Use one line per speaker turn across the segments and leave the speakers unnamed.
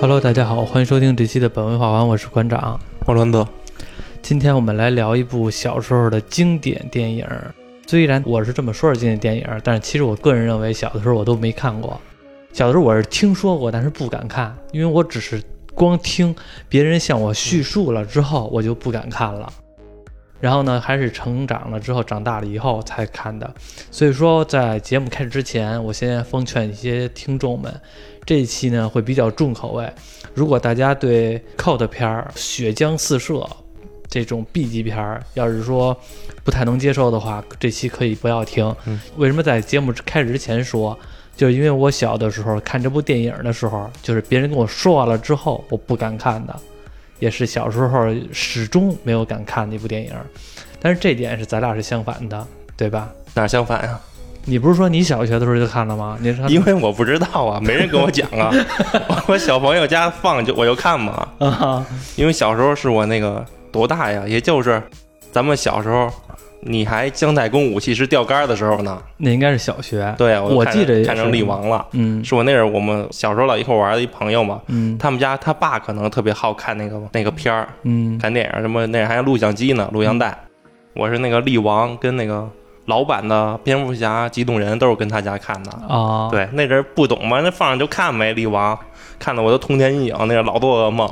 Hello，大家好，欢迎收听这期的本文化完，我是馆长
奥伦德。
今天我们来聊一部小时候的经典电影。虽然我是这么说是经典电影，但是其实我个人认为，小的时候我都没看过。小的时候我是听说过，但是不敢看，因为我只是光听别人向我叙述了之后，我就不敢看了。然后呢，还是成长了之后，长大了以后才看的。所以说，在节目开始之前，我先奉劝一些听众们，这一期呢会比较重口味。如果大家对 cult 片儿、血浆四射这种 B 级片儿，要是说不太能接受的话，这期可以不要听。为什么在节目开始之前说？就是因为我小的时候看这部电影的时候，就是别人跟我说完了之后，我不敢看的。也是小时候始终没有敢看的一部电影，但是这点是咱俩是相反的，对吧？
哪儿相反呀、
你不是说你小学的时候就看了吗？你说
因为我不知道啊，没人跟我讲啊。我小朋友家放就我就看嘛，
啊，
因为小时候是我那个多大呀？也就是咱们小时候，你还姜太公武器是钓竿的时候呢。
那应该是小学。
对，我
我记着
看成
是
力王了。
嗯
是我那阵儿我们小时候老一块玩的一朋友嘛，
嗯
他们家他爸可能特别好看那个那个片儿，
嗯
看电影什么那还有录像机呢，录像带。我是那个力王跟那个老版的蝙蝠侠、机动人都是跟他家看的。
啊，
对，那阵儿不懂嘛，那放上就看呗，力王，看的我都通天阴影，那个老做噩梦。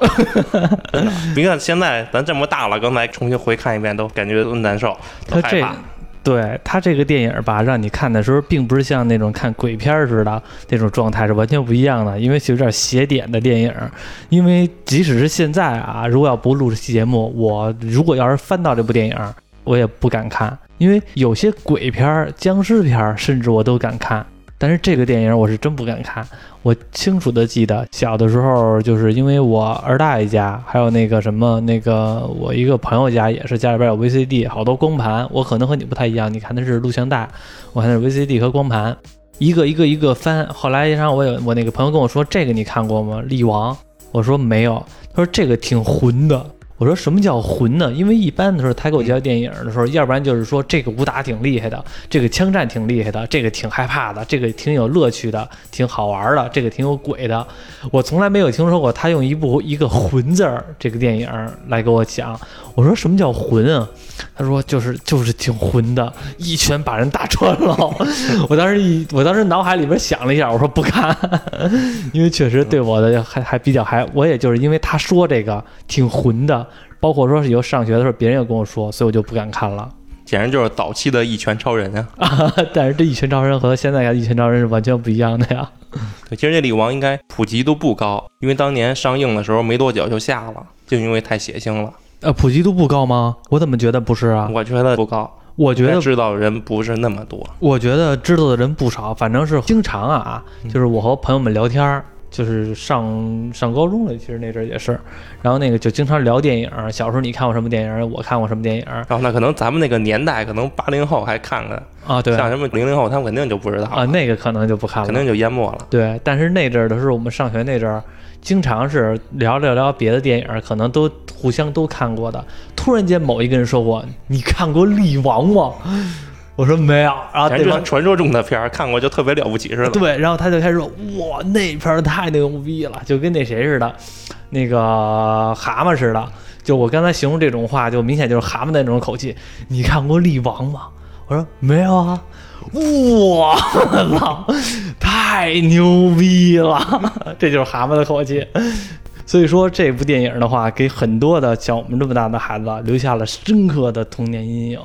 真 的你看现在咱这么大了，刚才重新回看一遍，都感觉都难受，都
他这
害怕。
对他这个电影吧，让你看的时候，并不是像那种看鬼片儿似的那种状态，是完全不一样的。因为是有点邪点的电影，因为即使是现在啊，如果要不录这期节目，我如果要是翻到这部电影，我也不敢看，因为有些鬼片、僵尸片，甚至我都敢看。但是这个电影我是真不敢看。我清楚的记得小的时候，就是因为我二大爷家，还有那个什么那个我一个朋友家也是家里边有 VCD，好多光盘。我可能和你不太一样，你看的是录像带，我看的是 VCD 和光盘，一个一个一个翻。后来让我有我那个朋友跟我说，这个你看过吗？力王？我说没有。他说这个挺混的。我说什么叫混呢？因为一般的时候他给我介绍电影的时候，要不然就是说这个武打挺厉害的，这个枪战挺厉害的，这个挺害怕的，这个挺有乐趣的，挺好玩的，这个挺有鬼的。我从来没有听说过他用一部一个混字儿这个电影来给我讲。我说什么叫混啊？他说就是就是挺混的，一拳把人打穿了。我当时一我当时脑海里边想了一下，我说不看，因为确实对我的还还比较还，我也就是因为他说这个挺混的，包括说是有上学的时候别人也跟我说，所以我就不敢看了。
简直就是早期的一拳超人啊！
啊，但是这一拳超人和现在的一拳超人是完全不一样的呀。
对，其实这李王应该普及度不高，因为当年上映的时候没多久就下了，就因为太血腥了。
呃，普及度不高吗？我怎么觉得不是啊？
我觉得不高，
我觉得
知道人不是那么多。
我觉得知道的人不少，反正是经常啊，就是我和朋友们聊天儿，就是上上高中了，其实那阵儿也是，然后那个就经常聊电影。小时候你看过什么电影？我看过什么电影儿
然后那可能咱们那个年代，可能八零后还看看，
啊？对
像什么零零后，他们肯定就不知道
啊，那个可能就不看了，
肯定就淹没了。
对。但是那阵儿的时候，我们上学那阵儿，经常是聊聊聊别的电影，可能都互相都看过的。突然间某一个人说过：“你看过《力王》吗？”我说没有，然后
反
对方
传说中的片儿看过就特别了不起似的。
对，然后他就开始说：“哇，那片儿太牛逼了，就跟那谁似的，那个蛤蟆似的。”就我刚才形容这种话，就明显就是蛤蟆的那种口气。你看过《力王》吗？我说没有啊。哇操，太牛逼了！这就是蛤蟆的口气。所以说这部电影的话，给很多的像我们这么大的孩子留下了深刻的童年阴影。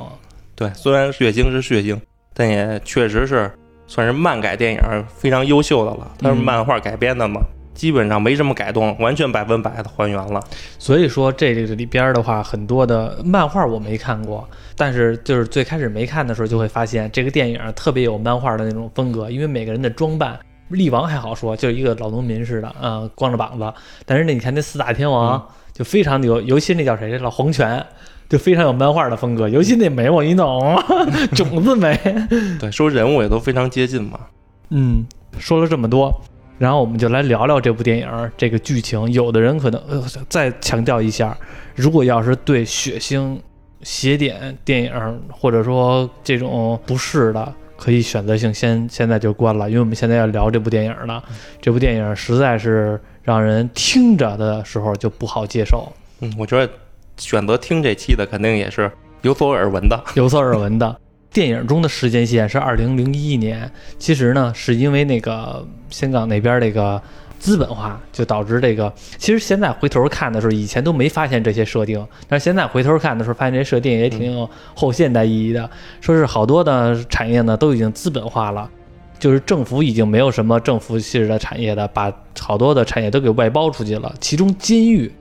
对，虽然血腥是血腥，但也确实是算是漫改电影非常优秀的了。它是
嗯
漫画改编的嘛，基本上没什么改动，完全百分百的还原了。
所以说这个里边的话，很多的漫画我没看过，但是就是最开始没看的时候，就会发现这个电影特别有漫画的那种风格，因为每个人的装扮，力王还好说，就是一个老农民似的，啊、光着膀子。但是那，你看那四大天王、就非常的有，尤其那叫谁，老黄泉。就非常有漫画的风格，尤其那眉毛一弄，种子眉。
对，说人物也都非常接近嘛。
嗯，说了这么多，然后我们就来聊聊这部电影这个剧情。有的人可能、呃、再强调一下，如果要是对血腥邪典电影，或者说这种不适的，可以选择性先现在就关了，因为我们现在要聊这部电影了。这部电影实在是让人听着的时候就不好接受，
嗯，我觉得选择听这期的肯定也是有所耳闻的。
有所耳闻的。电影中的时间线是二零零一年，其实呢是因为那个香港那边这个资本化，就导致这个。其实现在回头看的时候，以前都没发现这些设定，但是现在回头看的时候，发现这设定也挺有后现代意义的。说是好多的产业呢都已经资本化了，就是政府已经没有什么政府式的产业的，把好多的产业都给外包出去了。其中监狱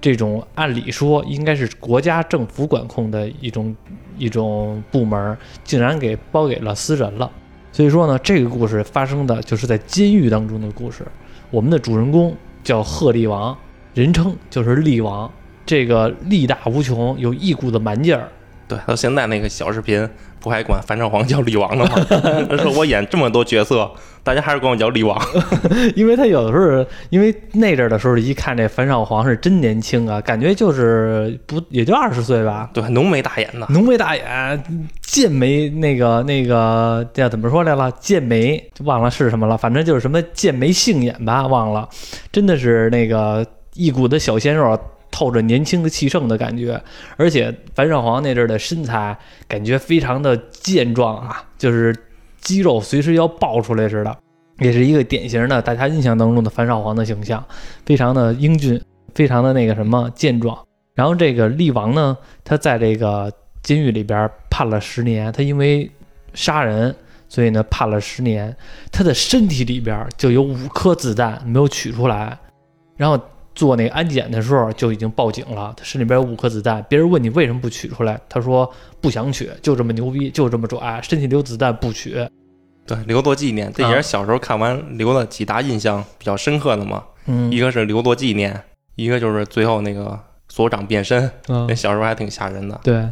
这种按理说应该是国家政府管控的一种一种部门，竟然给包给了私人了。所以说呢，这个故事发生的就是在监狱当中的故事。我们的主人公叫贺力王，人称就是力王。这个力大无穷，有一股子蛮劲儿。
对，到现在那个小视频不还管樊少皇叫李王呢吗？他说我演这么多角色，大家还是管我叫李王。
因为他有的时候，因为那阵儿的时候，一看这樊少皇是真年轻啊，感觉就是不也就二十岁吧，
对，浓眉大眼的，
浓眉大眼，剑眉那个那个叫怎么说来了？剑眉忘了是什么了，反正就是什么剑眉杏眼吧，忘了，真的是那个一股子小鲜肉。透着年轻的气盛的感觉，而且樊少皇那阵儿的身材感觉非常的健壮啊，就是肌肉随时要爆出来似的，也是一个典型的大家印象当中的樊少皇的形象，非常的英俊，非常的那个什么健壮。然后这个力王呢，他在这个监狱里边判了十年，他因为杀人，所以呢判了十年。他的身体里边就有五颗子弹没有取出来，然后。做那个安检的时候就已经报警了，他身里边有五颗子弹。别人问你为什么不取出来，他说不想取，就这么牛逼，就这么拽，身体里有子弹不取。
对，留作纪念，这也是小时候看完留了几大印象比较深刻的嘛。
嗯，
一个是留作纪念，一个就是最后那个所长变身，
嗯
那小时候还挺吓人的。
对，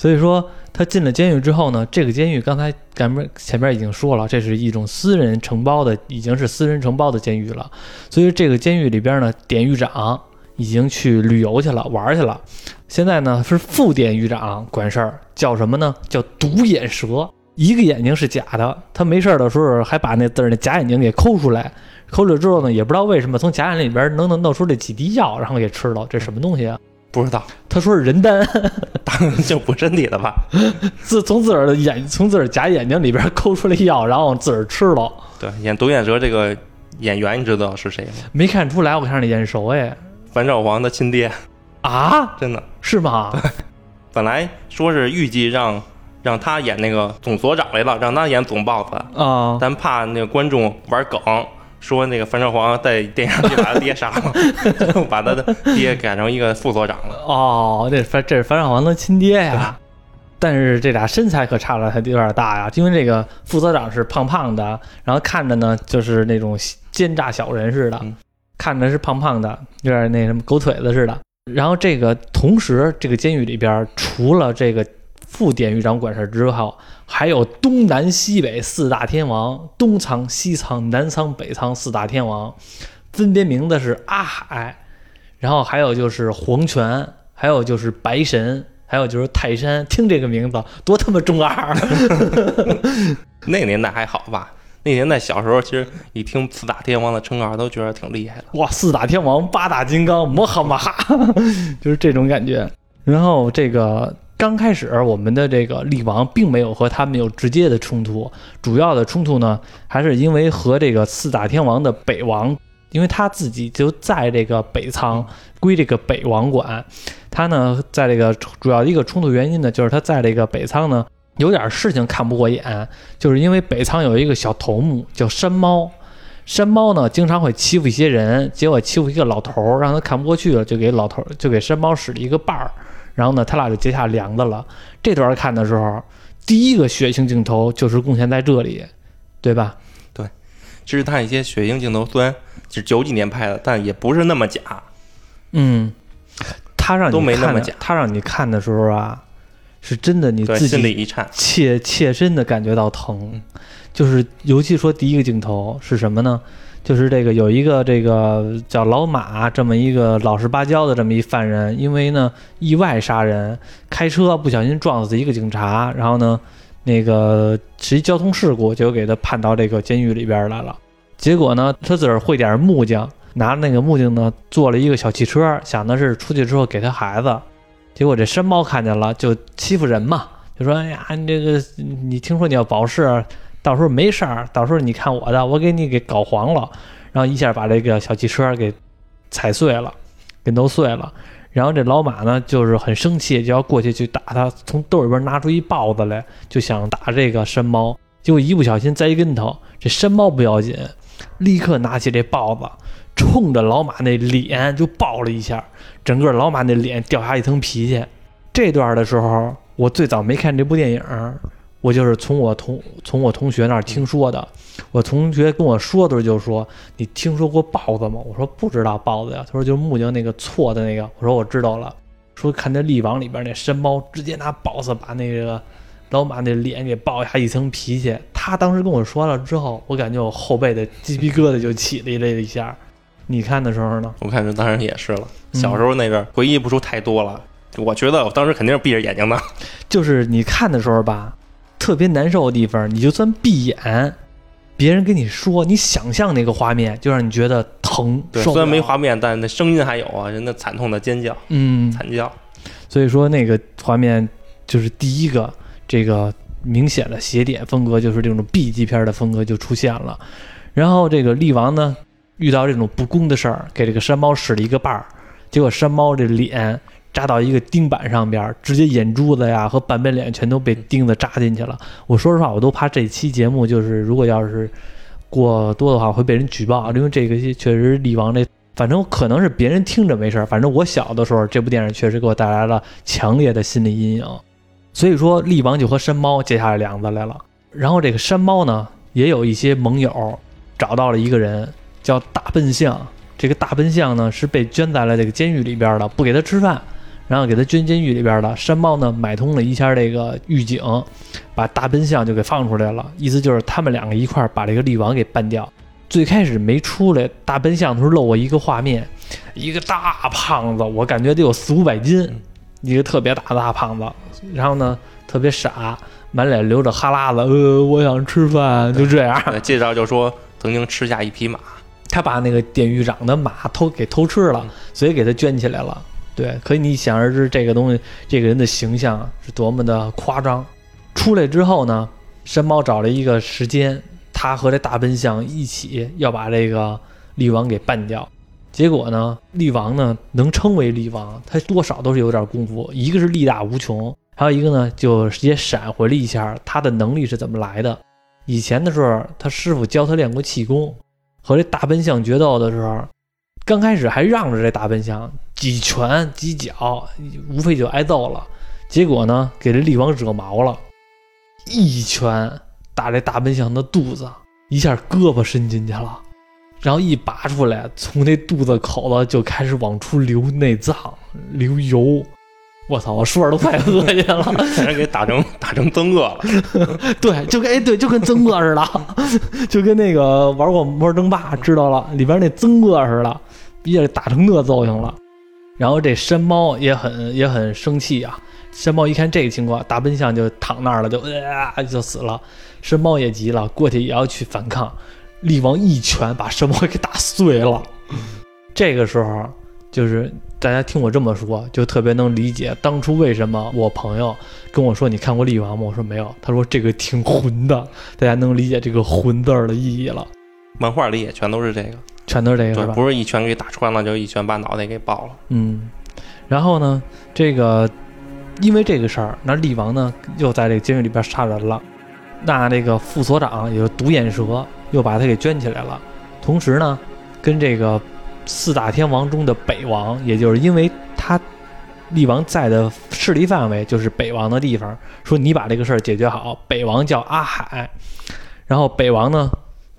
所以说他进了监狱之后呢，这个监狱刚才咱们前面已经说了，这是一种私人承包的，已经是私人承包的监狱了。所以这个监狱里边呢，典狱长已经去旅游去了，玩去了。现在呢是副典狱长管事儿，叫什么呢？叫独眼蛇，一个眼睛是假的。他没事儿的时候还把那字儿那假眼睛给抠出来，抠出来之后呢，也不知道为什么从假眼里边能能弄出这几滴药，然后给吃了。这什么东西啊？
不知道，
他说是人丹。
当然就补身体的吧。
自从自个儿的眼从自个儿假眼睛里边抠出来药，然后自个儿吃了，
对，演独眼蛇这个演员你知道是谁吗？
没看出来，我看着眼熟哎
樊少皇的亲爹，
啊，
真的。
是吗？
本来说是预计让让他演那个总所长来了，让他演总 boss，
啊，
但怕那个观众玩梗，说那个樊少皇在电影里把他爹杀了，就 把他的爹改成一个副所长了。
哦，这樊这是樊少皇的亲爹呀。但是这俩身材可差了还有点大呀，因为这个副所长是胖胖的，然后看着呢就是那种奸诈小人似的，
嗯
看着是胖胖的，有点那什么狗腿子似的。然后这个同时，这个监狱里边除了这个副典狱长管事儿之后，还有东南西北四大天王，东仓、西仓、南仓、北仓四大天王，分别名字是阿海，然后还有就是黄泉，还有就是白神，还有就是泰山。听这个名字多他妈中二！
那个年代还好吧？那年代小时候，其实一听四大天王的称号，都觉得挺厉害的。
哇，四大天王，八大金刚，摩哈马哈，就是这种感觉。然后这个刚开始，我们的这个力王并没有和他们有直接的冲突，主要的冲突呢，还是因为和这个四大天王的北王，因为他自己就在这个北仓，归这个北王管。他呢，在这个主要的一个冲突原因呢，就是他在这个北仓呢。有点事情看不过眼，就是因为北仓有一个小头目叫山猫，山猫呢经常会欺负一些人，结果欺负一个老头儿，让他看不过去了，就给老头儿就给山猫使了一个绊儿，然后呢他俩就结下梁子了。这段看的时候，第一个血腥镜头就是贡献在这里，对吧？
对其实他一些血腥镜头虽然是九几年拍的，但也不是那么假。
嗯，他让你
都没那么假
他让你看的时候啊，是真的你，自己
心里一颤。
切切身的感觉到疼，就是尤其说第一个镜头是什么呢？就是这个有一个这个叫老马这么一个老实巴交的这么一犯人，因为呢意外杀人，开车不小心撞死一个警察，然后呢那个是一交通事故，就给他判到这个监狱里边来了。结果呢他自个儿会点木匠，拿着那个木匠呢做了一个小汽车，想的是出去之后给他孩子。结果这山猫看见了，就欺负人嘛，就说：“哎呀，你这个你听说你要保释，到时候没事儿，到时候你看我的，我给你给搞黄了。”然后一下把这个小汽车给踩碎了，给弄碎了。然后这老马呢，就是很生气，就要过去去打他，从兜里边拿出一豹子来，就想打这个山猫。结果一不小心栽跟头，这山猫不要紧，立刻拿起这豹子，冲着老马那脸就爆了一下，整个老马那脸掉下一层皮去。这段的时候，我最早没看这部电影，我就是从我同从我同学那儿听说的。我同学跟我说的时候就说：“你听说过豹子吗？”我说：“不知道豹子呀。”他说：“就是木匠那个错的那个。”我说：“我知道了。”说看那《力王》里边那山猫直接拿豹子把那个老马那脸给爆下一层皮去。他当时跟我说了之后，我感觉我后背的鸡皮疙瘩就起了一下。你看的时候呢？
我看着当然也是了。小时候那个回忆不出太多了。我觉得我当时肯定是闭着眼睛的。
就是你看的时候吧，特别难受的地方，你就算闭眼，别人跟你说，你想象那个画面，就让你觉得疼。
对，虽然没画面，但那声音还有啊，人的惨痛的尖叫、
嗯，
惨叫。
所以说那个画面就是第一个这个明显的斜点风格，就是这种 B 级片的风格就出现了。然后这个力王呢，遇到这种不公的事儿，给这个山猫使了一个绊儿，结果山猫这脸扎到一个钉板上边儿，直接眼珠子呀和半边脸全都被钉子扎进去了。我说实话，我都怕这期节目就是如果要是过多的话会被人举报，因为这个确实力王这。反正可能是别人听着没事儿，反正我小的时候，这部电影确实给我带来了强烈的心理阴影。所以说，力王就和山猫结下了梁子来了。然后这个山猫呢，也有一些盟友找到了一个人，叫大笨象。这个大笨象呢是被圈在了这个监狱里边的，不给他吃饭，然后给他捐监狱里边的。山猫呢买通了一下这个狱警，把大奔象就给放出来了，意思就是他们两个一块把这个力王给办掉。最开始没出来，大奔象的时候露过一个画面，一个大胖子，我感觉得有四五百斤，一个特别大的大胖子，然后呢特别傻，满脸流着哈喇子，呃，我想吃饭，就这样。
介绍就说曾经吃下一匹马，
他把那个典狱长的马偷给偷吃了，所以给他圈起来了。对，可以你想而知，这个东西，这个人的形象是多么的夸张。出来之后呢，山猫找了一个时间，他和这大笨象一起要把这个力王给办掉。结果呢，力王呢能称为力王，他多少都是有点功夫，一个是力大无穷，还有一个呢就直接闪回了一下他的能力是怎么来的。以前的时候，他师傅教他练过气功，和这大笨象决斗的时候，刚开始还让着这大笨象几拳几脚，无非就挨揍了。结果呢，给这厉王惹毛了，一拳打这大笨象的肚子，一下胳膊伸进去了，然后一拔出来，从那肚子口子就开始往出流内脏、流油。我操！我说着都快恶心了。
给人给打成打成曾恶了。
对，就跟哎对，就跟曾哥似的，就跟那个玩过《魔兽争霸》知道了里边那曾哥似的，一下打成那造型了。然后这山猫也很也很生气啊，山猫一看这个情况，大笨象就躺那儿了，就呃就死了。山猫也急了，过去也要去反抗，力王一拳把山猫给打碎了。这个时候就是大家听我这么说，就特别能理解当初为什么我朋友跟我说你看过《力王》吗？我说没有，他说这个挺混的，大家能理解这个“混”字儿的意义了，
漫画里也全都是这个，
全都是这个？
不是一拳给打穿了，就一拳把脑袋给爆了。
嗯，然后呢，这个因为这个事儿，那力王呢又在这个监狱里边杀人了，那这个副所长也就是独眼蛇又把他给圈起来了，同时呢，跟这个四大天王中的北王，也就是因为他力王在的势力范围就是北王的地方，说你把这个事儿解决好，北王叫阿海，然后北王呢，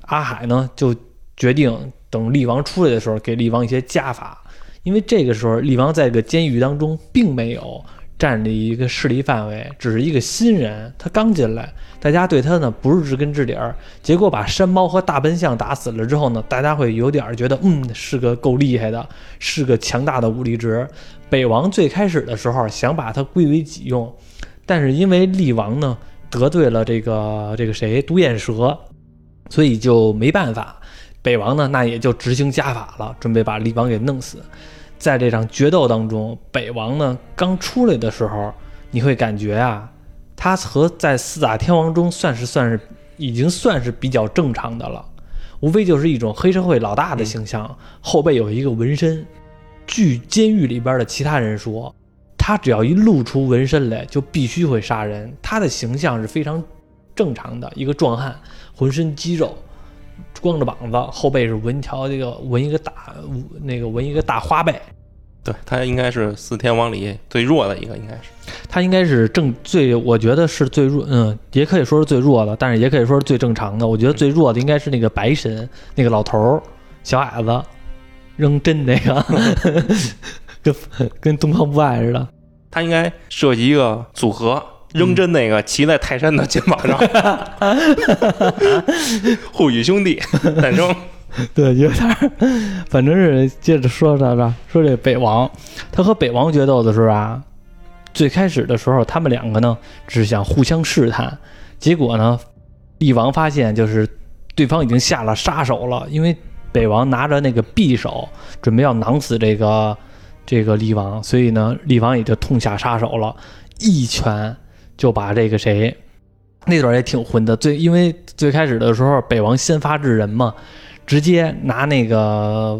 阿海呢就决定等厉王出来的时候给厉王一些加法。因为这个时候，厉王在这个监狱当中并没有占着一个势力范围，只是一个新人，他刚进来，大家对他呢不是知根知底儿。结果把山猫和大笨象打死了之后呢，大家会有点觉得，嗯，是个够厉害的，是个强大的武力值。北王最开始的时候想把他归为己用，但是因为厉王呢得罪了这个这个谁独眼蛇，所以就没办法。北王呢，那也就执行家法了，准备把厉王给弄死。在这场决斗当中，北王呢刚出来的时候，你会感觉啊，他和在四大天王中算是算是已经算是比较正常的了，无非就是一种黑社会老大的形象，后背有一个纹身。据监狱里边的其他人说，他只要一露出纹身来，就必须会杀人。他的形象是非常正常的一个壮汉，浑身肌肉。光着膀子，后背是纹条，这个纹一个大，那个纹一个大花背。
对他应该是四天王里最弱的一个，应该是
他应该是正最，我觉得是最弱，嗯，也可以说是最弱的，但是也可以说是最正常的。我觉得最弱的应该是那个白神，那个老头儿，小矮子，扔针那个，跟跟东方不败似的。
他应该设计一个组合。扔针那个骑在泰山的肩膀上，护宇兄弟诞生。
对，有点反正是接着说啥吧，说这北王，他和北王决斗的时候啊，最开始的时候，他们两个呢只想互相试探，结果呢，厉王发现就是对方已经下了杀手了，因为北王拿着那个匕首准备要囊死这个这个厉王，所以呢，厉王也就痛下杀手了，一拳。就把这个谁，那段也挺混的。最因为最开始的时候，北王先发制人嘛，直接拿那个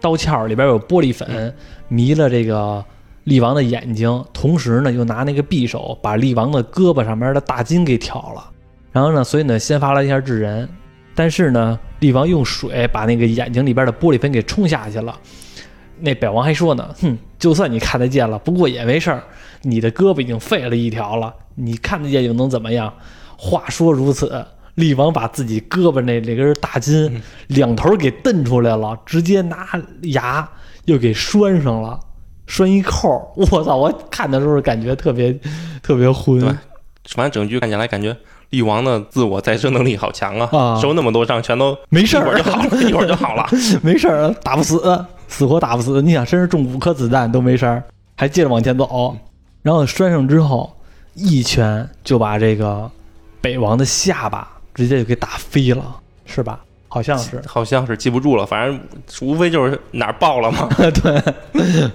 刀鞘里边有玻璃粉，迷了这个厉王的眼睛，同时呢又拿那个匕首把厉王的胳膊上面的大筋给挑了。然后呢，所以呢先发了一下制人，但是呢，厉王用水把那个眼睛里边的玻璃粉给冲下去了。那北王还说呢，哼，就算你看得见了，不过也没事儿，你的胳膊已经废了一条了。你看得见又能怎么样？话说如此，厉王把自己胳膊那那根大筋两头给蹬出来了，直接拿牙又给拴上了，拴一扣。我操！我看的时候感觉特别特别昏。
对，反正整局看起来感觉厉王的自我再生能力好强啊！受那么多伤全都
没事
儿就好了，一会儿就好了，
没事儿，打不死，死活打不死。你想，身上中五颗子弹都没事儿，还接着往前走，然后拴上之后。一拳就把这个北王的下巴直接就给打飞了，是吧？好像是，
好像是记不住了。反正无非就是哪儿爆了嘛。
对，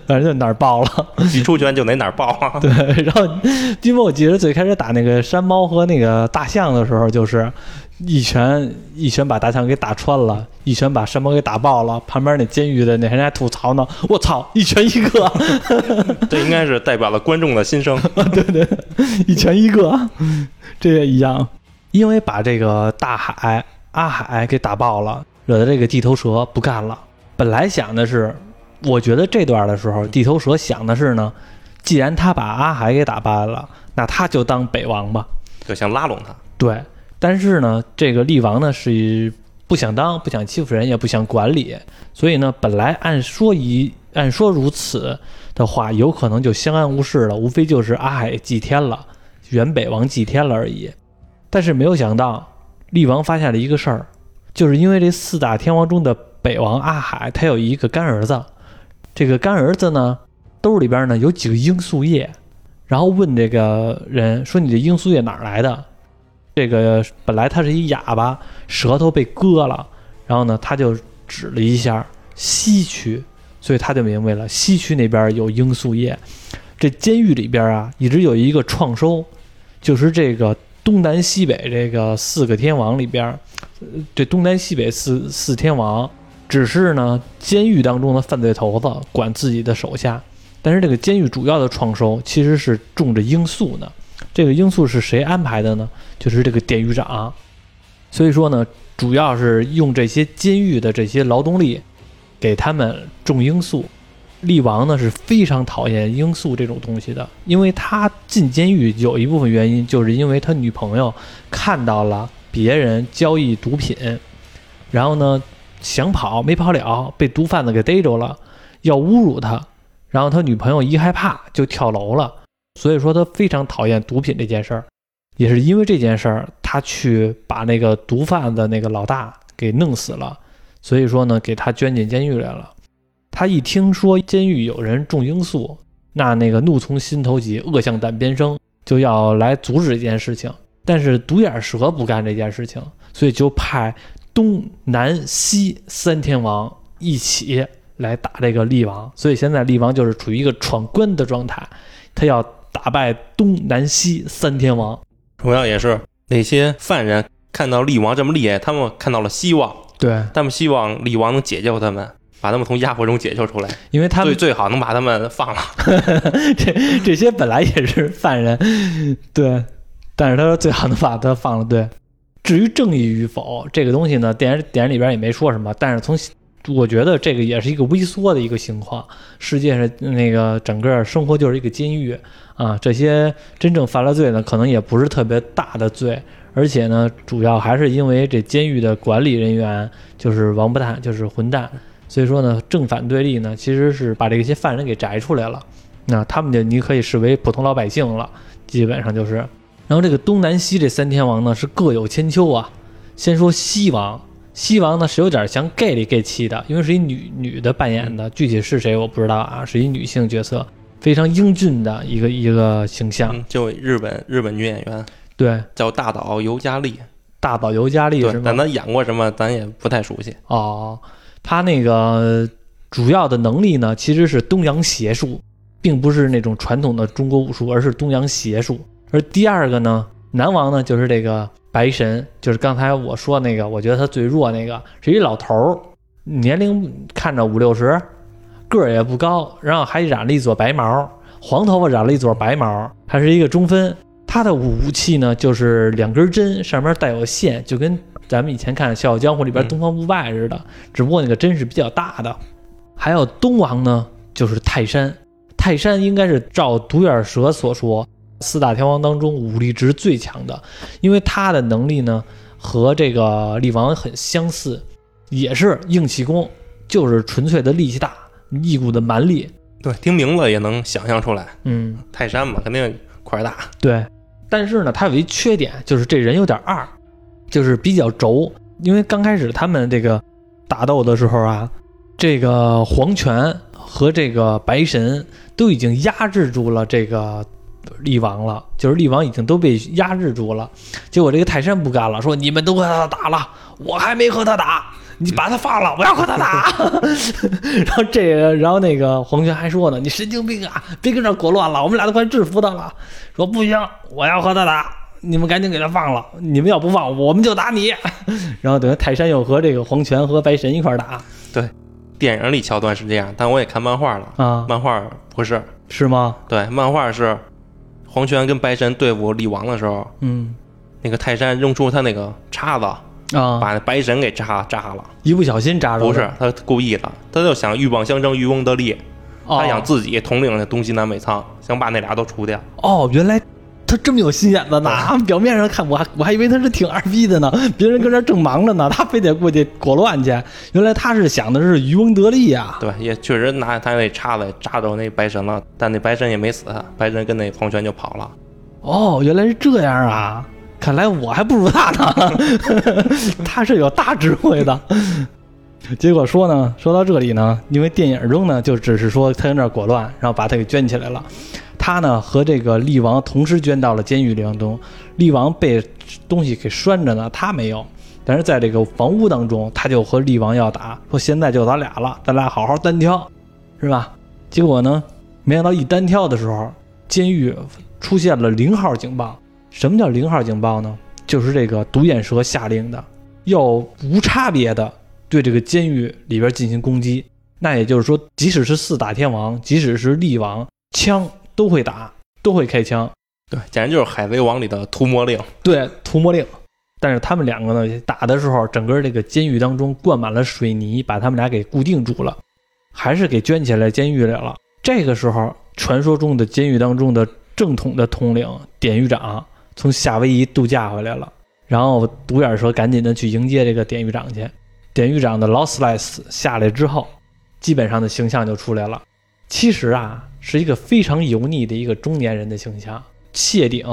反正就哪儿爆了，
一出拳就哪哪儿爆了。
对，然后因为我记得最开始打那个山猫和那个大象的时候，就是。一拳一拳把大象给打穿了，一拳把山猫给打爆了。旁边那监狱的那人还吐槽呢：“我操，一拳一个！”
这应该是代表了观众的心声。
对对，一拳一个，这也一样。因为把这个大海阿海给打爆了，惹得这个地头蛇不干了。本来想的是，我觉得这段的时候，地头蛇想的是呢，既然他把阿海给打败了，那他就当北王吧，
就想拉拢他。
对。但是呢，这个厉王呢是不想当，不想欺负人，也不想管理，所以呢，本来按说一按说如此的话，有可能就相安无事了，无非就是阿海祭天了，原北王祭天了而已。但是没有想到，厉王发现了一个事儿，就是因为这四大天王中的北王阿海，他有一个干儿子，这个干儿子呢，兜里边呢有几个罂粟叶，然后问这个人说：“你这罂粟叶哪来的？”这个本来他是一哑巴，舌头被割了，然后呢，他就指了一下西区，所以他就明白了西区那边有罂粟叶。这监狱里边啊，一直有一个创收，就是这个东南西北这个四个天王里边，这东南西北四四天王，只是呢监狱当中的犯罪头子管自己的手下，但是这个监狱主要的创收其实是种着罂粟呢。这个罂粟是谁安排的呢？就是这个典狱长。所以说呢，主要是用这些监狱的这些劳动力，给他们种罂粟。厉王呢是非常讨厌罂粟这种东西的，因为他进监狱有一部分原因，就是因为他女朋友看到了别人交易毒品，然后呢想跑没跑了，被毒贩子给逮着了，要侮辱他，然后他女朋友一害怕就跳楼了。所以说他非常讨厌毒品这件事儿。也是因为这件事儿，他去把那个毒贩的那个老大给弄死了，所以说呢，给他捐进监狱来了。他一听说监狱有人种罂粟，那那个怒从心头起，恶向胆边生，就要来阻止这件事情。但是独眼蛇不干这件事情，所以就派东南西三天王一起来打这个厉王。所以现在厉王就是处于一个闯关的状态，他要打败东南西三天王。
同样也是那些犯人看到厉王这么厉害，他们看到了希望，
对，
他们希望厉王能解救他们，把他们从压迫中解救出来，
因为他们
最最好能把他们放了。
这这些本来也是犯人，对，但是他说最好能把他放了。对，至于正义与否这个东西呢，电影电影里边也没说什么，但是从我觉得这个也是一个微缩的一个情况，世界上那个整个生活就是一个监狱。啊，这些真正犯了罪呢，可能也不是特别大的罪，而且呢，主要还是因为这监狱的管理人员就是王八蛋，就是混蛋，所以说呢，正反对立呢，其实是把这些犯人给摘出来了，那他们就你可以视为普通老百姓了，基本上就是。然后这个东南西这三天王呢，是各有千秋啊。先说西王，西王呢是有点像 gay 里 gay 气的，因为是一女女的扮演的，具体是谁我不知道啊，是一女性角色。非常英俊的一个一个形象，
就日本日本女演员，
对，
叫大岛由佳丽，
大岛由佳丽是吗？
但她演过什么，咱也不太熟悉。
哦，她那个主要的能力呢，其实是东洋邪术，并不是那种传统的中国武术，而是东洋邪术。而第二个呢，南王呢，就是这个白神，就是刚才我说那个，我觉得他最弱那个，是一老头儿，年龄看着五六十。个儿也不高，然后还染了一撮白毛，黄头发染了一撮白毛，还是一个中分。他的武器呢，就是两根针，上面带有线，就跟咱们以前看《笑傲江湖》里边东方不败似的，只不过那个针是比较大的。还有东王呢，就是泰山。泰山应该是照独眼蛇所说，四大天王当中武力值最强的，因为他的能力呢和这个力王很相似，也是硬气功，就是纯粹的力气大。一股的蛮力，
对，听名字也能想象出来。
嗯，
泰山嘛，肯定块大。
对，但是呢，他有一缺点，就是这人有点二，就是比较轴。因为刚开始他们这个打斗的时候啊，这个黄泉和这个白神都已经压制住了这个力王了，就是力王已经都被压制住了。结果这个泰山不干了，说：“你们都和他打了，我还没和他打。”你把他放了，我要和他打。然后这个，然后那个黄泉还说呢：“你神经病啊，别跟这裹乱了，我们俩都快制服他了。”说不行，我要和他打，你们赶紧给他放了。你们要不放，我们就打你。然后等于泰山又和这个黄泉和白神一块打。
对，电影里桥段是这样，但我也看漫画了
啊。
漫画不是
是吗？
对，漫画是黄泉跟白神对付李王的时候，
嗯，
那个泰山扔出他那个叉子。
啊！
把那白神给扎扎了，
一不小心扎着。
不是他故意的，他就想鹬蚌相争，渔翁得利。
他
想自己统领那东西南北仓，想把那俩都除掉。
哦，原来他这么有心眼子呢！表面上看我还我还以为他是挺二逼的呢，别人搁这正忙着呢，他非得过去裹乱去。原来他是想的是渔翁得利呀。
对，也确实拿他那叉子扎着那白神了，但那白神也没死，白神跟那黄泉就跑了。
哦，原来是这样啊！看来我还不如他呢，他是有大智慧的。结果说呢，说到这里呢，因为电影中呢就只是说他在那儿裹乱，然后把他给圈起来了。他呢和这个厉王同时圈到了监狱里当中，厉王被东西给拴着呢，他没有。但是在这个房屋当中，他就和厉王要打，说现在就咱俩了，咱俩好好单挑，是吧？结果呢，没想到一单挑的时候，监狱出现了零号警报。什么叫零号警报呢？就是这个独眼蛇下令的，要无差别的对这个监狱里边进行攻击。那也就是说，即使是四大天王，即使是力王，枪都会打，都会开枪。
对，简直就是海贼王里的屠魔令。
对，屠魔令。但是他们两个呢，打的时候，整个这个监狱当中灌满了水泥，把他们俩给固定住了，还是给圈起来监狱里了。这个时候，传说中的监狱当中的正统的统领典狱长。从夏威夷度假回来了，然后独眼蛇赶紧的去迎接这个典狱长去。典狱长的劳斯莱斯下来之后，基本上的形象就出来了。其实啊，是一个非常油腻的一个中年人的形象，谢顶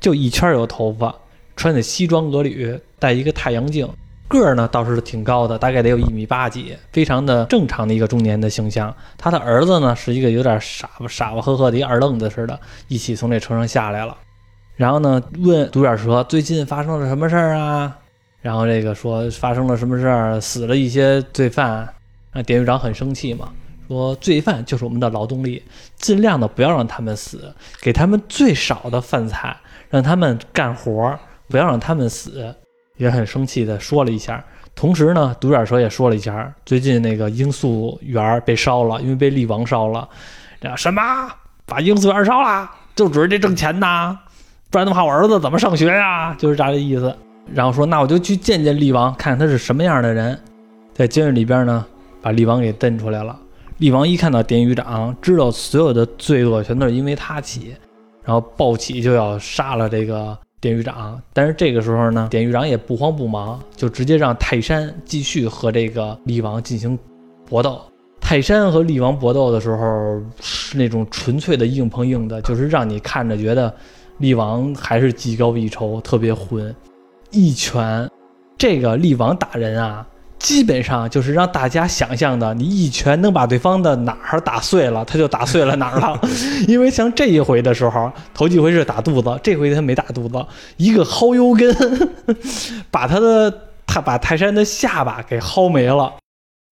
就一圈有头发，穿的西装革履，戴一个太阳镜，个儿呢倒是挺高的，大概得有一米八几，非常的正常的一个中年的形象。他的儿子呢是一个有点傻吧傻吧呵呵的一二愣子似的，一起从这车上下来了。然后呢，问独眼蛇最近发生了什么事儿啊？然后这个说发生了什么事儿，死了一些罪犯。那典狱长很生气嘛，说罪犯就是我们的劳动力，尽量的不要让他们死，给他们最少的饭菜，让他们干活，不要让他们死。也很生气的说了一下。同时呢，独眼蛇也说了一下，最近那个罂粟园被烧了，因为被力王烧了。什么？把罂粟园烧了？就指着这挣钱呐？不然的话，我儿子怎么上学呀？就是这意思。然后说，那我就去见见厉王，看看他是什么样的人。在监狱里边呢。把厉王给蹬出来了。厉王一看到典狱长，知道所有的罪恶全都是因为他起，然后暴起就要杀了这个典狱长。但是这个时候呢，典狱长也不慌不忙，就直接让泰山继续和这个厉王进行搏斗。泰山和厉王搏斗的时候是那种纯粹的硬碰硬的，就是让你看着觉得厉王还是技高一筹，特别混。一拳，这个力王打人啊。基本上就是让大家想象的，你一拳能把对方的哪儿打碎了，他就打碎了哪儿了。因为像这一回的时候，头几回是打肚子，这回他没打肚子，一个薅油根，把他的他把泰山的下巴给薅没了。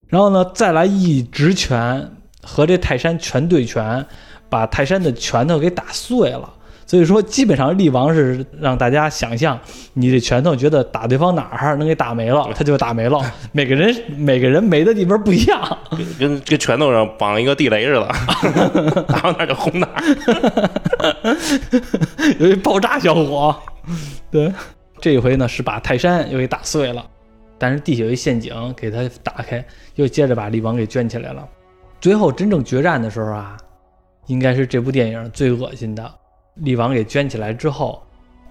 然后呢，再来一直拳和这泰山拳对拳，把泰山的拳头给打碎了。所以说，基本上力王是让大家想象，你的拳头觉得打对方哪儿能给打没了，他就打没了。每个人每个人没的地方不一样，
跟跟拳头上绑一个地雷似的，打到哪就轰哪，
有一爆炸效果。对，这一回呢是把泰山又给打碎了，但是地下有一陷阱给他打开，又接着把力王给圈起来了。最后真正决战的时候啊，应该是这部电影最恶心的。力王给圈起来之后，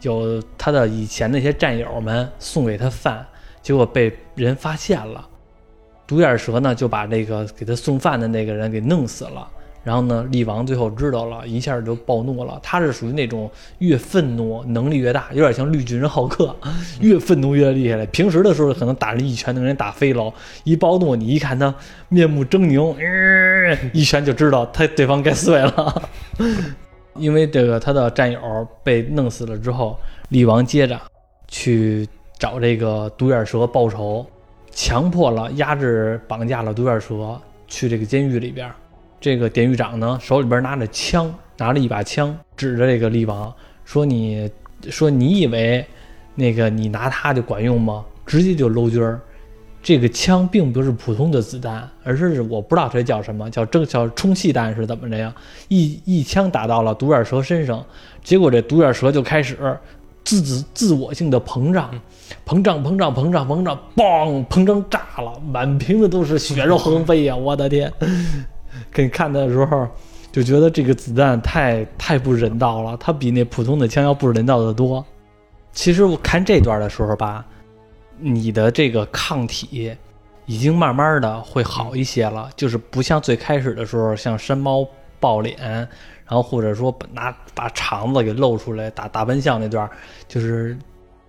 有他的以前那些战友们送给他饭，结果被人发现了。独眼蛇呢就把这个给他送饭的那个人给弄死了。然后呢，力王最后知道了一下就暴怒了。他是属于那种越愤怒能力越大，有点像绿巨人浩克，越愤怒越厉害。平时的时候可能打人一拳能给人打飞了，一暴怒你一看他面目狰狞，一拳就知道他对方该碎了。因为这个他的战友被弄死了之后，力王接着去找这个独眼蛇报仇，强迫了、压制、绑架了独眼蛇去这个监狱里边。这个典狱长呢，手里边拿着枪，拿着一把枪，指着这个力王说：“你说你以为那个你拿他就管用吗？直接就搂军儿。”这个枪并不是普通的子弹，而是我不知道这叫什么，叫正叫充气弹是怎么着呀？一一枪打到了独眼蛇身上，结果这独眼蛇就开始自自自我性的膨胀，膨胀膨胀膨胀膨胀，嘣，膨胀炸了，满屏的都是血肉横飞呀！我的天，给你看的时候就觉得这个子弹太太不人道了，它比那普通的枪要不人道的多。其实我看这段的时候吧。你的这个抗体已经慢慢的会好一些了，就是不像最开始的时候，像山猫爆脸，然后或者说拿把肠子给露出来打大笨象那段，就是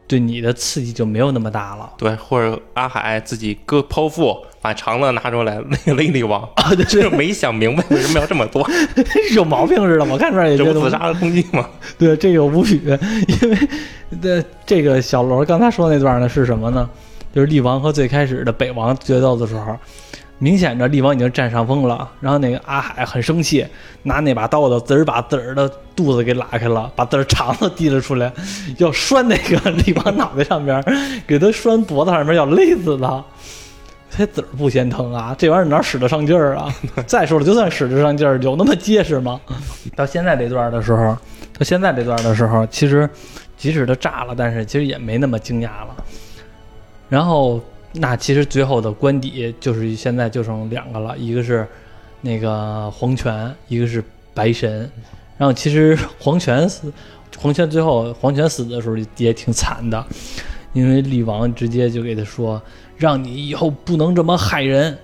对你的刺激就没有那么大了。
对，或者阿海自己割剖腹把肠子拿出来那个雷力王啊，就是没想明白为什么要这么多，
有毛病似的，我看出来也
这不自杀的攻击吗？
对，这个无语，因为。这这个小罗刚才说那段呢是什么呢？就是力王和最开始的北王决斗的时候，明显着力王已经占上风了。然后那个阿海很生气，拿那把刀子滋儿把自儿的肚子给拉开了，把自儿肠子提了出来，要拴那个力王脑袋上边，给他拴脖子上面，要勒死他。他自儿不嫌疼啊，这玩意儿哪使得上劲儿啊？再说了，就算使得上劲儿，有那么结实吗？到现在这段的时候，到现在这段的时候，其实。即使他炸了，但是其实也没那么惊讶了。然后，那其实最后的官邸就是现在就剩两个了，一个是那个黄泉，一个是白神。然后，其实 黄泉死，黄泉最后黄泉死的时候也挺惨的，因为厉王直接就给他说：“让你以后不能这么害人。”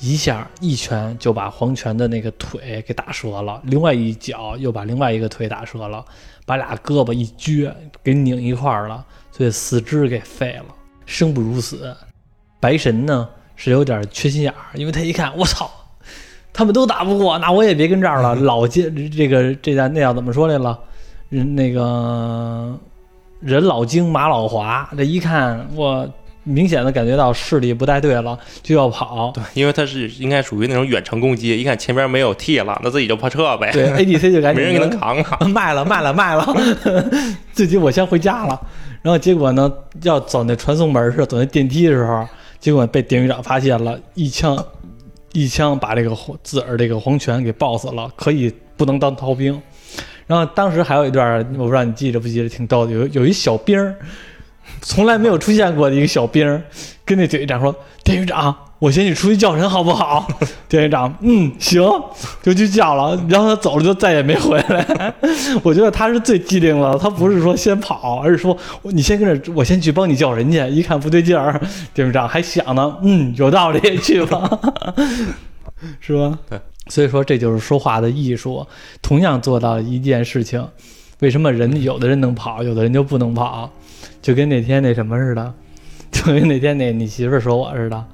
一下一拳就把黄泉的那个腿给打折了，另外一脚又把另外一个腿打折了，把俩胳膊一撅给拧一块了，所以四肢给废了，生不如死。白神呢是有点缺心眼儿，因为他一看我操，他们都打不过，那我也别跟这儿了。老接这个这叫那叫怎么说来了？人那个人老精马老滑，这一看我明显的感觉到势力不太对了，就要跑。
对，因为他是应该属于那种远程攻击，一看前边没有 T 了，那自己就跑撤呗，
对，ADC 就赶紧
没人给他扛 扛。
卖了卖了卖了，自己我先回家了。然后结果呢，要走那传送门是走那电梯的时候，结果被典狱长发现了，一枪一枪把这个自个儿这个黄泉给爆死了，可以不能当逃兵。然后当时还有一段，我不知道你记着不记得，挺逗的，有有一小兵儿，从来没有出现过的一个小兵儿，跟那典狱长说：“典狱长，我先去出去叫人好不好？” 典狱长，嗯，行，就去叫了。然后他走了，就再也没回来。我觉得他是最机灵了，他不是说先跑，而是说你先跟着，我先去帮你叫人去。一看不对劲儿，典狱长还想呢，嗯，有道理，去吧，是吧？
对。
所以说，这就是说话的艺术。同样做到一件事情，为什么人有的人能跑，有的人就不能跑？就跟那天那什么似的，就跟那天那你媳妇儿说我似的，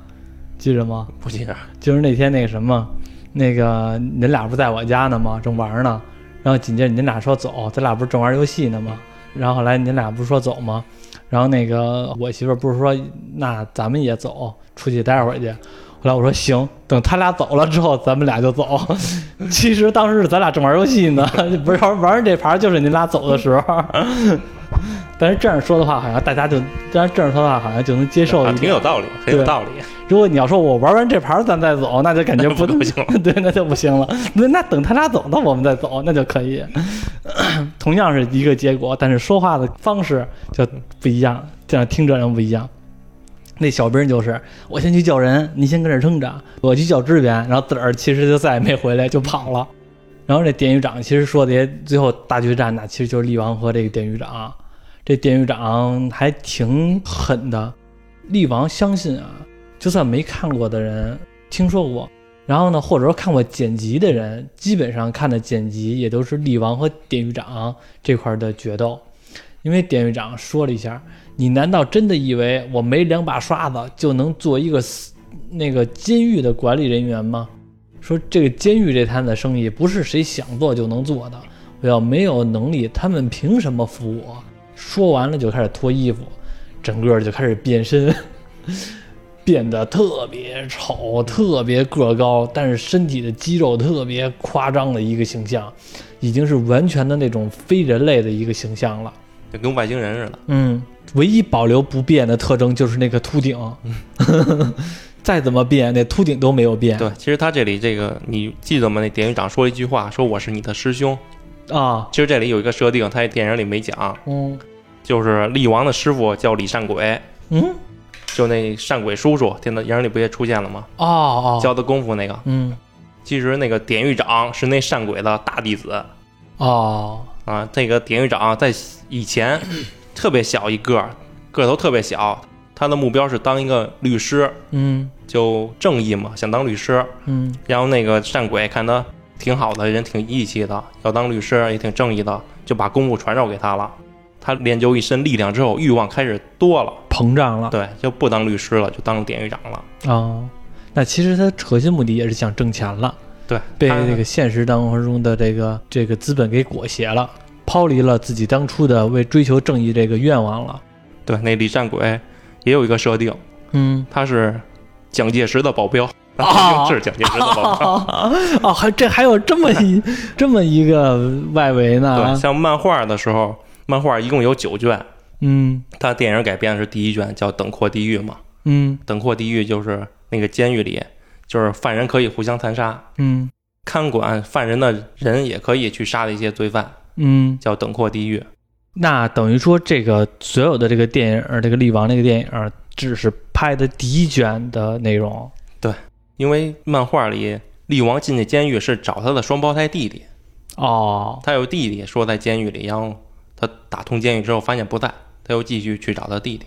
记着吗？
不记着。
就是那天那个什么，那个您俩不在我家呢吗？正玩呢。然后紧接着您俩说走，咱俩不是正玩游戏呢吗？然后后来您俩不是说走吗？然后那个我媳妇不是说那咱们也走，出去待会儿去。后来我说行，等他俩走了之后，咱们俩就走。其实当时咱俩正玩游戏呢，不是玩玩这盘，就是你俩走的时候。但是这样说的话，好像大家就，但是这样说的话，好像就能接受一点，
挺有道理，很有道理。
如果你要说我玩完这盘咱再走，那就感觉不
不行了。
对，那就不行了。那那等他俩走了，我们再走，那就可以。同样是一个结果，但是说话的方式就不一样，这样听着人不一样。那小兵就是我先去叫人，你先搁这撑着，我去叫支援，然后自个儿其实就再也没回来，就跑了。然后这典狱长其实说的也最后大决战呢，其实就是厉王和这个典狱长。这典狱长还挺狠的，厉王相信啊，就算没看过的人听说过，然后呢，或者说看过剪辑的人，基本上看的剪辑也都是厉王和典狱长这块的决斗，因为典狱长说了一下。你难道真的以为我没两把刷子就能做一个那个监狱的管理人员吗？说这个监狱这摊子生意不是谁想做就能做的，我要没有能力，他们凭什么服我？说完了就开始脱衣服，整个就开始变身，变得特别丑，特别个高，但是身体的肌肉特别夸张的一个形象，已经是完全的那种非人类的一个形象了，
就跟外星人似的。
嗯。唯一保留不变的特征就是那个秃顶，再怎么变，那秃顶都没有变。
对，其实他这里这个，你记得吗？那典狱长说了一句话，说我是你的师兄。
啊。
其实这里有一个设定，他电影里没讲，
嗯，
就是厉王的师傅叫李善鬼，
嗯，
就那善鬼叔叔，电影里不也出现了吗？
哦哦，
教的功夫那个，
嗯，
其实那个典狱长是那善鬼的大弟子，
哦，
啊，这个典狱长在以前。特别小一个，个头特别小，他的目标是当一个律师，
嗯，
就正义嘛，想当律师，
嗯，
然后那个善鬼看他挺好的人，挺义气的，要当律师也挺正义的，就把功夫传授给他了。他练就一身力量之后，欲望开始多了，
膨胀了，
对，就不当律师了，就当典狱长了。
哦，那其实他核心目的也是想挣钱了，
对，
被这个现实当中的这个这个资本给裹挟了。抛离了自己当初的为追求正义这个愿望了。
对，那李善鬼也有一个设定，
嗯，
他是蒋介石的保镖
啊，
是蒋介石的保镖。
哦，还这还有这么一 这么一个外围呢。
对，像漫画的时候，漫画一共有九卷，
嗯，
他电影改编的是第一卷，叫《等阔地狱》嘛，
嗯，
等阔地狱就是那个监狱里，就是犯人可以互相残杀，
嗯，
看管犯人的人也可以去杀的一些罪犯。
嗯，
叫等阔地狱，
那等于说这个所有的这个电影，这个力王那个电影，只是拍的第一卷的内容。
对，因为漫画里力王进去监狱是找他的双胞胎弟弟。
哦，
他有弟弟说在监狱里，然后他打通监狱之后发现不在，他又继续去找他弟弟。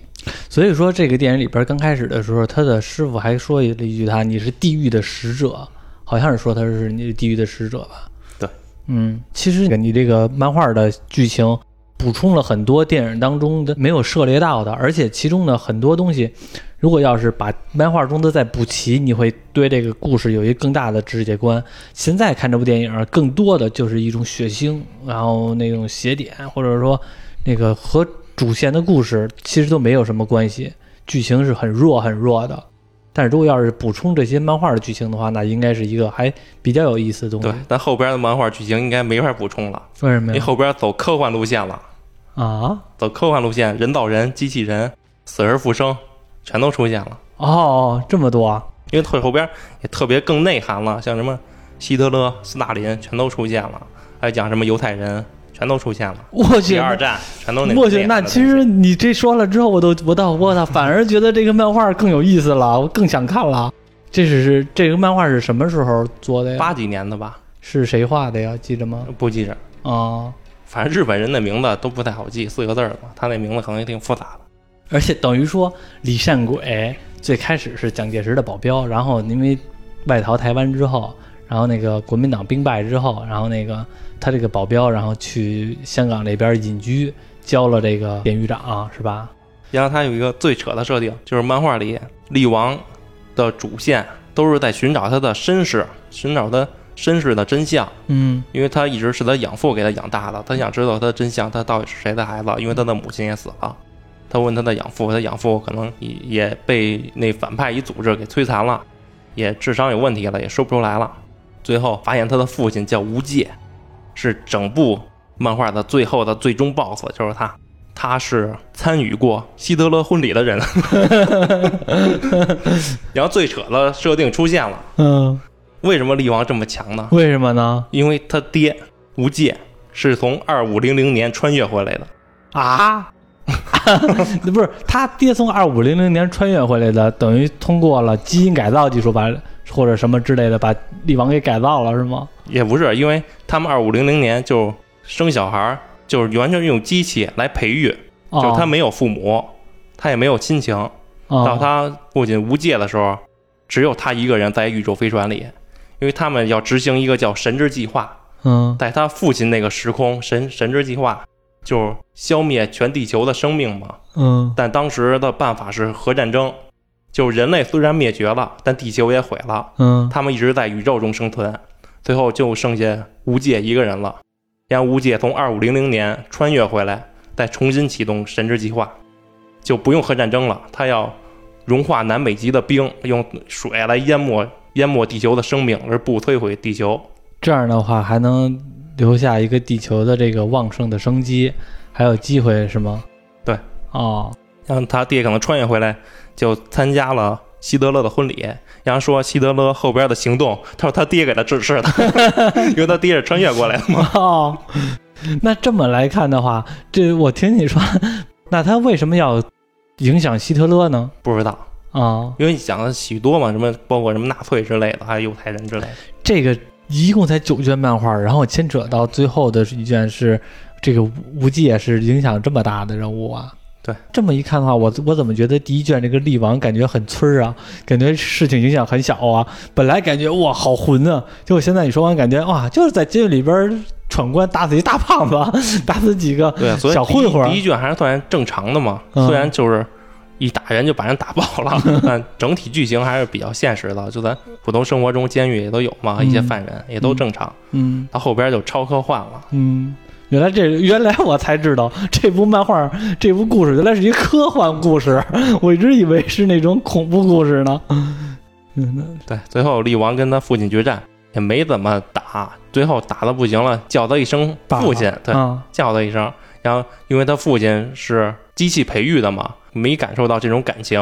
所所以说这个电影里边刚开始的时候，他的师傅还说了一句他你是地狱的使者，好像是说他是你地狱的使者吧？
对，
嗯，其实你这个漫画的剧情补充了很多电影当中的没有涉猎到的，而且其中的很多东西，如果要是把漫画中的再补齐，你会对这个故事有一个更大的世界观。现在看这部电影，更多的就是一种血腥，然后那种邪点，或者说那个和主线的故事其实都没有什么关系，剧情是很弱很弱的。但是如果要是补充这些漫画的剧情的话，那应该是一个还比较有意思的东西
对。，但后边的漫画剧情应该没法补充了，
为什么呀？
因为后边走科幻路线了，
啊？
走科幻路线，人造人、机器人、死而复生，全都出现了。
哦，这么多啊！
因为后后边也特别更内涵了，像什么希特勒、斯大林全都出现了，还讲什么犹太人全都出现了，
我去
第，二战全都那
我去，那其实你这说了之后，我都我倒我倒反而觉得这个漫画更有意思了，我更想看了。这是是这个漫画是什么时候做的呀？
八几年的吧，
是谁画的呀？记得吗？
不记着，
啊、
反正日本人的名字都不太好记，四个字儿嘛，他那名字可能也挺复杂的。
而且等于说李善鬼最开始是蒋介石的保镖，然后因为外逃台湾之后，然后那个国民党兵败之后，然后那个他这个保镖，然后去香港那边隐居，教了这个典狱长，是吧？
然后他有一个最扯的设定，就是漫画里力王的主线都是在寻找他的身世，寻找他身世的真相，
嗯
因为他一直是他养父给他养大的，他想知道他的真相，他到底是谁的孩子，因为他的母亲也死了。他问他的养父，他养父可能也也被那反派一组织给摧残了，也智商有问题了，也说不出来了。最后发现他的父亲叫无界，是整部漫画的最后的最终 BOSS，就是他。他是参与过希特勒婚礼的人，然后最扯的设定出现了。
嗯，
为什么力王这么强呢？
为什么呢？
因为他爹无界是从二五零零年穿越回来的。
啊？不是他爹从二五零零年穿越回来的，等于通过了基因改造技术把或者什么之类的把力王给改造了是吗？
也不是，因为他们二五零零年就生小孩儿，就是完全用机器来培育，
哦、
就是他没有父母，他也没有亲情。
哦
到他父亲无界的时候，只有他一个人在宇宙飞船里，因为他们要执行一个叫神之计划，
嗯
在他父亲那个时空，神神之计划就是消灭全地球的生命嘛。
嗯
但当时的办法是核战争，就是人类虽然灭绝了，但地球也毁了。
嗯
他们一直在宇宙中生存，最后就剩下无界一个人了。让无界从二五零零年穿越回来，再重新启动神之计划，就不用核战争了。他要融化南北极的冰，用水来淹没淹没地球的生命，而不摧毁地球。
这样的话还能留下一个地球的这个旺盛的生机，还有机会是吗？
对，
哦，
让他爹可能穿越回来，就参加了希特勒的婚礼。然后说希特勒后边的行动，他说他爹给他指示的，因为他爹是穿越过来的嘛。
哦，那这么来看的话，这我听你说，那他为什么要影响希特勒呢？
不知道，
啊、
因为你讲了许多嘛，什么包括什么纳粹之类的，还有犹太人之类的。
这个一共才九卷漫画，然后牵扯到最后的一卷是这个无忌也是影响这么大的人物啊。
对，
这么一看的话，我我怎么觉得第一卷这个力王感觉很村儿啊，感觉事情影响很小啊。本来感觉哇好混啊，结果现在你说完感觉哇就是在监狱里边闯关打死一大胖子，打死几个小混混儿
第一卷还是算正常的嘛，
嗯
虽然就是一打人就把人打爆了，但整体剧情还是比较现实的。就咱普通生活中，监狱也都有嘛，
嗯
一些犯人也都正常。
嗯
到后边就超科幻了。
嗯。原来这原来我才知道这部漫画这部故事原来是一科幻故事，我一直以为是那种恐怖故事呢。嗯，
对，最后力王跟他父亲决战也没怎么打，最后打的不行了，叫他一声父亲，对，
啊，
叫他一声。然后因为他父亲是机器培育的嘛，没感受到这种感情，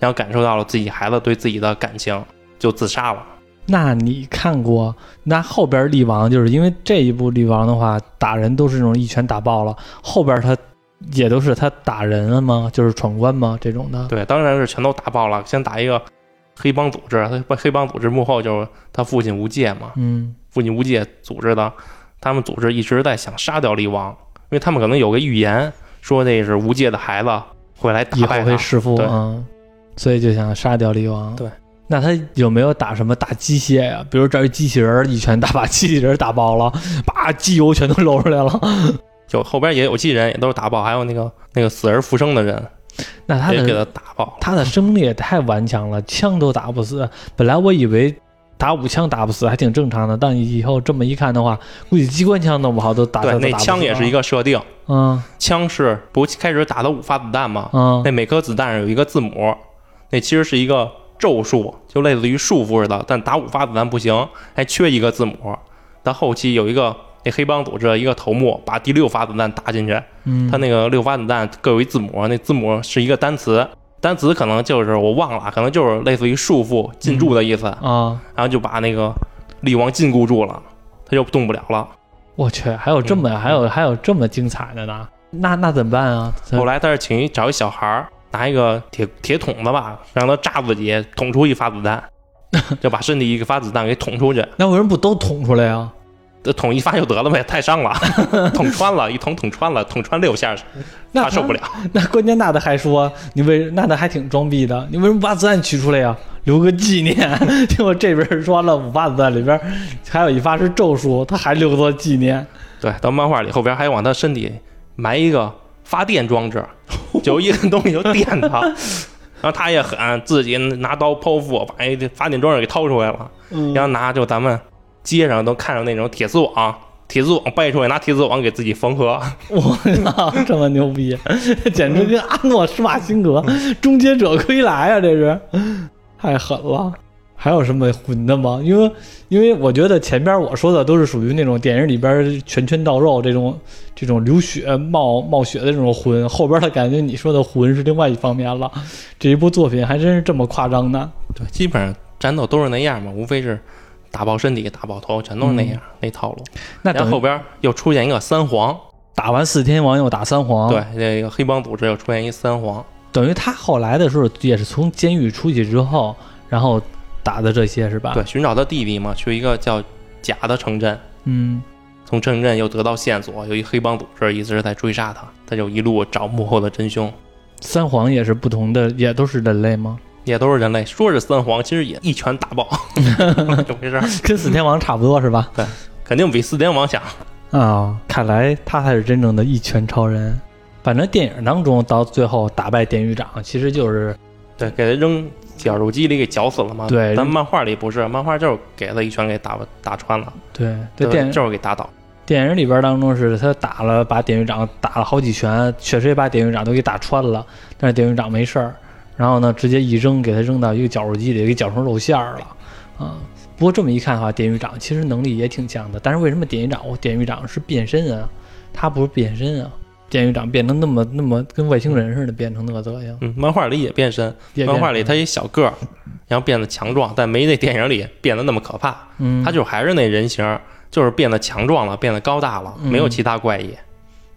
然后感受到了自己孩子对自己的感情，就自杀了。
那你看过那后边力王，就是因为这一部力王的话，打人都是那种一拳打爆了，后边他也都是他打人了吗？就是闯关吗？这种的？
对，当然是全都打爆了。先打一个黑帮组织，他黑帮组织幕后就是他父亲无界嘛，
嗯
父亲无界组织的。他们组织一直在想杀掉力王，因为他们可能有个预言说那是无界的孩子会来打
以后。会弑父，
对
嗯，所以就想杀掉厉王。
对，
那他有没有打什么打机械呀、比如这儿一机器人儿一拳打把机器人儿打爆了，把机油全都漏出来了。
就后边也有机器人，也都是打爆，还有那个那个死而复生的人，
那他
也给他打爆。
他的生命力也太顽强了，枪都打不死。本来我以为打五枪打不死还挺正常的，但以后这么一看的话，估计机关枪弄不好都打
对，那枪也是一个设定，
嗯
枪是不开始打的五发子弹嘛？
嗯
那每颗子弹上有一个字母，那其实是一个咒术，就类似于束缚似的。但打五发子弹不行，还缺一个字母。到后期有一个那黑帮组织的一个头目把第六发子弹打进去，
嗯，
他那个六发子弹各有一字母，那字母是一个单词，单词可能就是我忘了，可能就是类似于束缚、禁锢的意思，
啊，
然后就把那个力王禁锢住了，他就动不了了。
我去，还有这么、
嗯
还有还有这么精彩的呢？那那怎么办啊？
后来他是请一找一小孩儿，拿一个铁铁桶子吧，让他炸自己，捅出一发子弹，就把身体一个发子弹给捅出去。
那为什么不都捅出来呀？
这捅一发就得了呗，太伤了，捅穿了，一捅捅穿了，捅穿六下，
那
他受不了。
那关键娜娜还说你为娜娜还挺装逼的，你为什么不把子弹取出来呀？留个纪念。结果这边说了五发子弹里边还有一发是咒术，他还留作纪念。
对，到漫画里后边还往他身体埋一个发电装置，就一个东西就电他，然后他也狠，自己拿刀剖腹，把一发电装置给掏出来了，
嗯
然后拿就咱们街上都看着那种铁丝网，铁丝网掰出来，拿铁丝网给自己缝合。
我操，这么牛逼，简直跟阿诺施瓦辛格终结者归来啊！这是太狠了。还有什么混的吗？因为因为我觉得前边我说的都是属于那种电影里边拳拳到肉这种这种流血冒冒血的这种混，后边的感觉你说的混是另外一方面了。这一部作品还真是这么夸张呢。
对，基本上战斗都是那样嘛，无非是打爆身体、打爆头，全都是那样、那套路。
那等
后后边又出现一个三皇，
打完四天王又打三皇，
对，这个黑帮组织又出现一三皇。
等于他后来的时候也是从监狱出去之后，然后打的这些是吧？
对，寻找他弟弟嘛，去一个叫甲的城镇，
嗯，
从城镇又得到线索，有一黑帮组织一直在追杀他，他就一路找幕后的真凶，
三皇也是不同的，也都是人类吗？
也都是人类。说是三皇，其实也一拳打爆，怎么回事，
跟四天王差不多是吧？
对肯定比四天王强。
啊、看来他才是真正的一拳超人。反正电影当中到最后打败典狱长，其实就是
对，给他扔绞肉机里给绞死了吗。
对
但漫画里不是，漫画就是给他一拳给打打穿了，
对对
对
电
就是给打倒。
电影里边当中是他打了把典狱长打了好几拳，确实也把典狱长都给打穿了，但是典狱长没事儿，然后呢直接一扔给他扔到一个绞肉机里，给绞成肉馅儿了，啊、不过这么一看的话，典狱长其实能力也挺强的，但是为什么典狱长典狱长是变身啊？他不是变身啊？典狱长变成那么那么跟外星人似的，变成那个德行。
嗯，漫画里也变身，漫画里他一小个儿，然后变得强壮，但没那电影里变得那么可怕。
嗯，
他就还是那人形，就是变得强壮了，变得高大了，
嗯
没有其他怪异。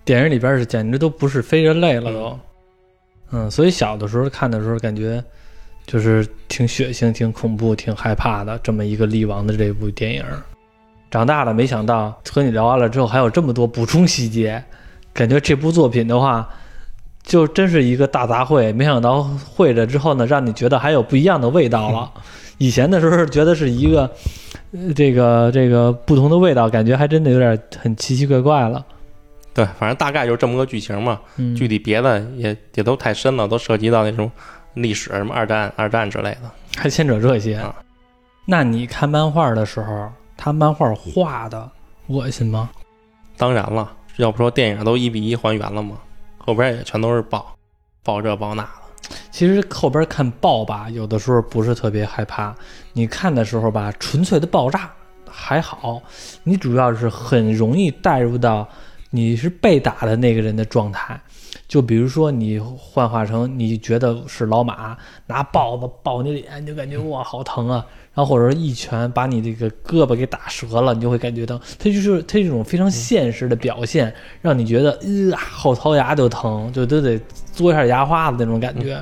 电影里边是简直都不是非人类了都，嗯，所以小的时候看的时候感觉就是挺血腥、挺恐怖、挺害怕的这么一个力王的这部电影。长大了，没想到和你聊完了之后还有这么多补充细节，感觉这部作品的话，就真是一个大杂烩。没想到会了之后呢，让你觉得还有不一样的味道了。以前的时候觉得是一个，呃这个这个不同的味道，感觉还真的有点很奇奇怪怪了。
对，反正大概就是这么个剧情嘛。
嗯，
具体别的也也都太深了，都涉及到那种历史什么二战、二战之类的。
还牵扯这些。
啊
那你看漫画的时候，他漫画画的恶心吗？
当然了，要不说电影都一比一还原了吗？后边也全都是爆，爆这爆那的。
其实后边看爆吧，有的时候不是特别害怕。你看的时候吧，纯粹的爆炸还好，你主要是很容易带入到你是被打的那个人的状态。就比如说你幻化成你觉得是老马拿豹子抱你脸，你就感觉哇好疼啊。然后或者说一拳把你这个胳膊给打折了，你就会感觉到它就是它这种非常现实的表现，让你觉得呃后槽牙就疼，就都得嘬一下牙花子那种感觉。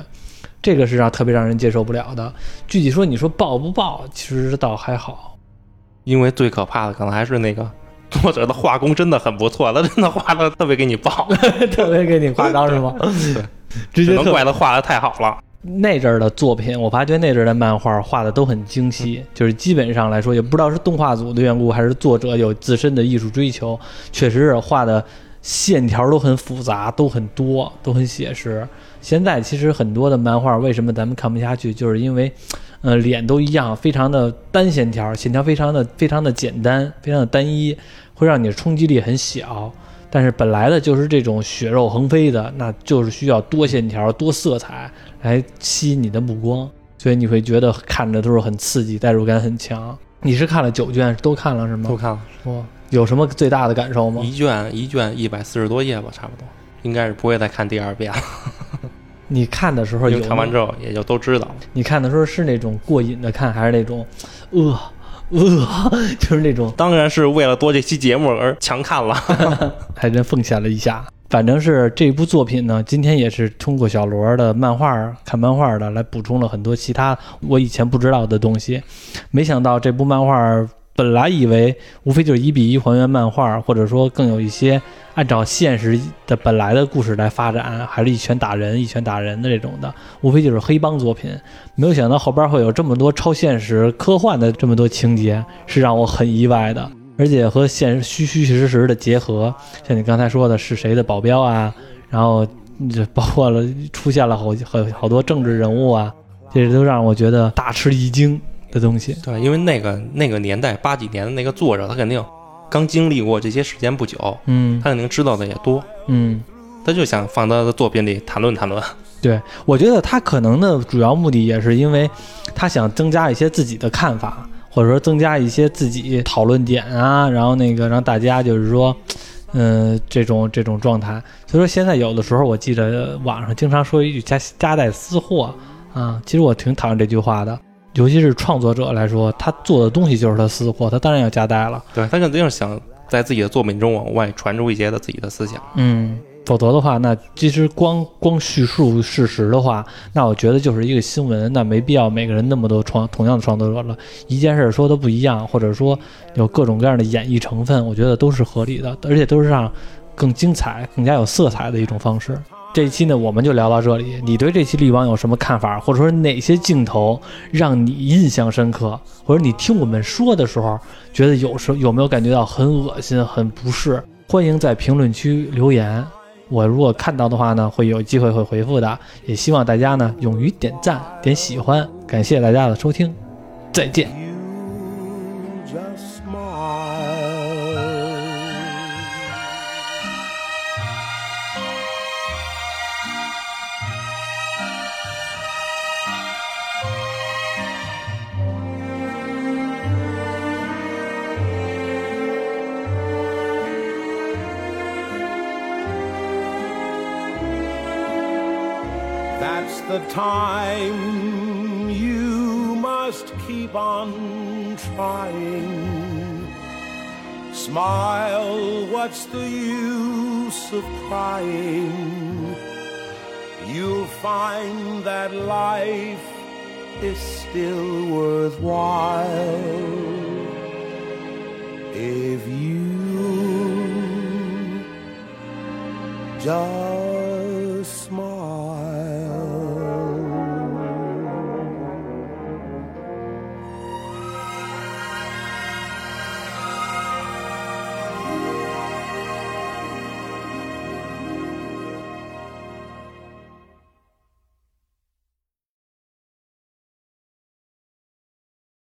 这个是让特别让人接受不了的。具体说，你说爆不爆，其实倒还好。
因为最可怕的可能还是那个作者的画工真的很不错，他真的画的特别给你爆。
特别给你夸张是吗？直接特
只能怪他画的太好了。
那阵儿的作品，我发觉那阵儿的漫画画的都很精细，就是基本上来说，也不知道是动画组的缘故，还是作者有自身的艺术追求，确实是画的线条都很复杂，都很多，都很写实。现在其实很多的漫画，为什么咱们看不下去，就是因为，呃，脸都一样，非常的单线条，线条非常的非常的简单，非常的单一，会让你的冲击力很小。但是本来的就是这种血肉横飞的，那就是需要多线条、多色彩来吸引你的目光，所以你会觉得看着都是很刺激，代入感很强。你是看了九卷，都看了是吗？
都看了
哇，有什么最大的感受吗？
一卷一卷一百四十多页吧，差不多，应该是不会再看第二遍了。
你看的时候有
因为看完之后也就都知道了。
你看的时候是那种过瘾的看，还是那种，呃呃，就是那种
当然是为了多这期节目而强看了。
还真奉献了一下。反正是这部作品呢，今天也是通过小罗的漫画看漫画的来补充了很多其他我以前不知道的东西。没想到这部漫画本来以为无非就是一比一还原漫画，或者说更有一些按照现实的本来的故事来发展，还是一拳打人一拳打人的这种的，无非就是黑帮作品。没有想到后边会有这么多超现实科幻的这么多情节，是让我很意外的。而且和现实虚虚实实的结合，像你刚才说的是谁的保镖啊，然后这包括了出现了好好好多政治人物啊，这都让我觉得大吃一惊的东西。
对，因为那个那个年代八几年的那个作者，他肯定刚经历过这些时间不久，
嗯
他肯定知道的也多，
嗯，
他就想放他的作品里谈论谈论。
对，我觉得他可能的主要目的也是因为他想增加一些自己的看法，或者说增加一些自己讨论点啊，然后那个让大家就是说，嗯、这种这种状态。所以说现在有的时候我记得网上经常说一句夹夹带私货啊，其实我挺讨厌这句话的。尤其是创作者来说，他做的东西就是他私货，他当然要夹带了。
对他肯定是想在自己的作品中往外传出一些他自己的思想。
嗯，否则的话，那其实光光叙述事实的话，那我觉得就是一个新闻，那没必要每个人那么多创同样的创作者了，一件事儿说的不一样，或者说有各种各样的演绎成分，我觉得都是合理的，而且都是让更精彩、更加有色彩的一种方式。这一期呢，我们就聊到这里。你对这期力王有什么看法，或者说哪些镜头让你印象深刻，或者你听我们说的时候，觉得有时候有没有感觉到很恶心、很不适？欢迎在评论区留言。我如果看到的话呢，会有机会会回复的。也希望大家呢勇于点赞、点喜欢，感谢大家的收听，再见。
The use of crying? You'll find that life is still worthwhile if you just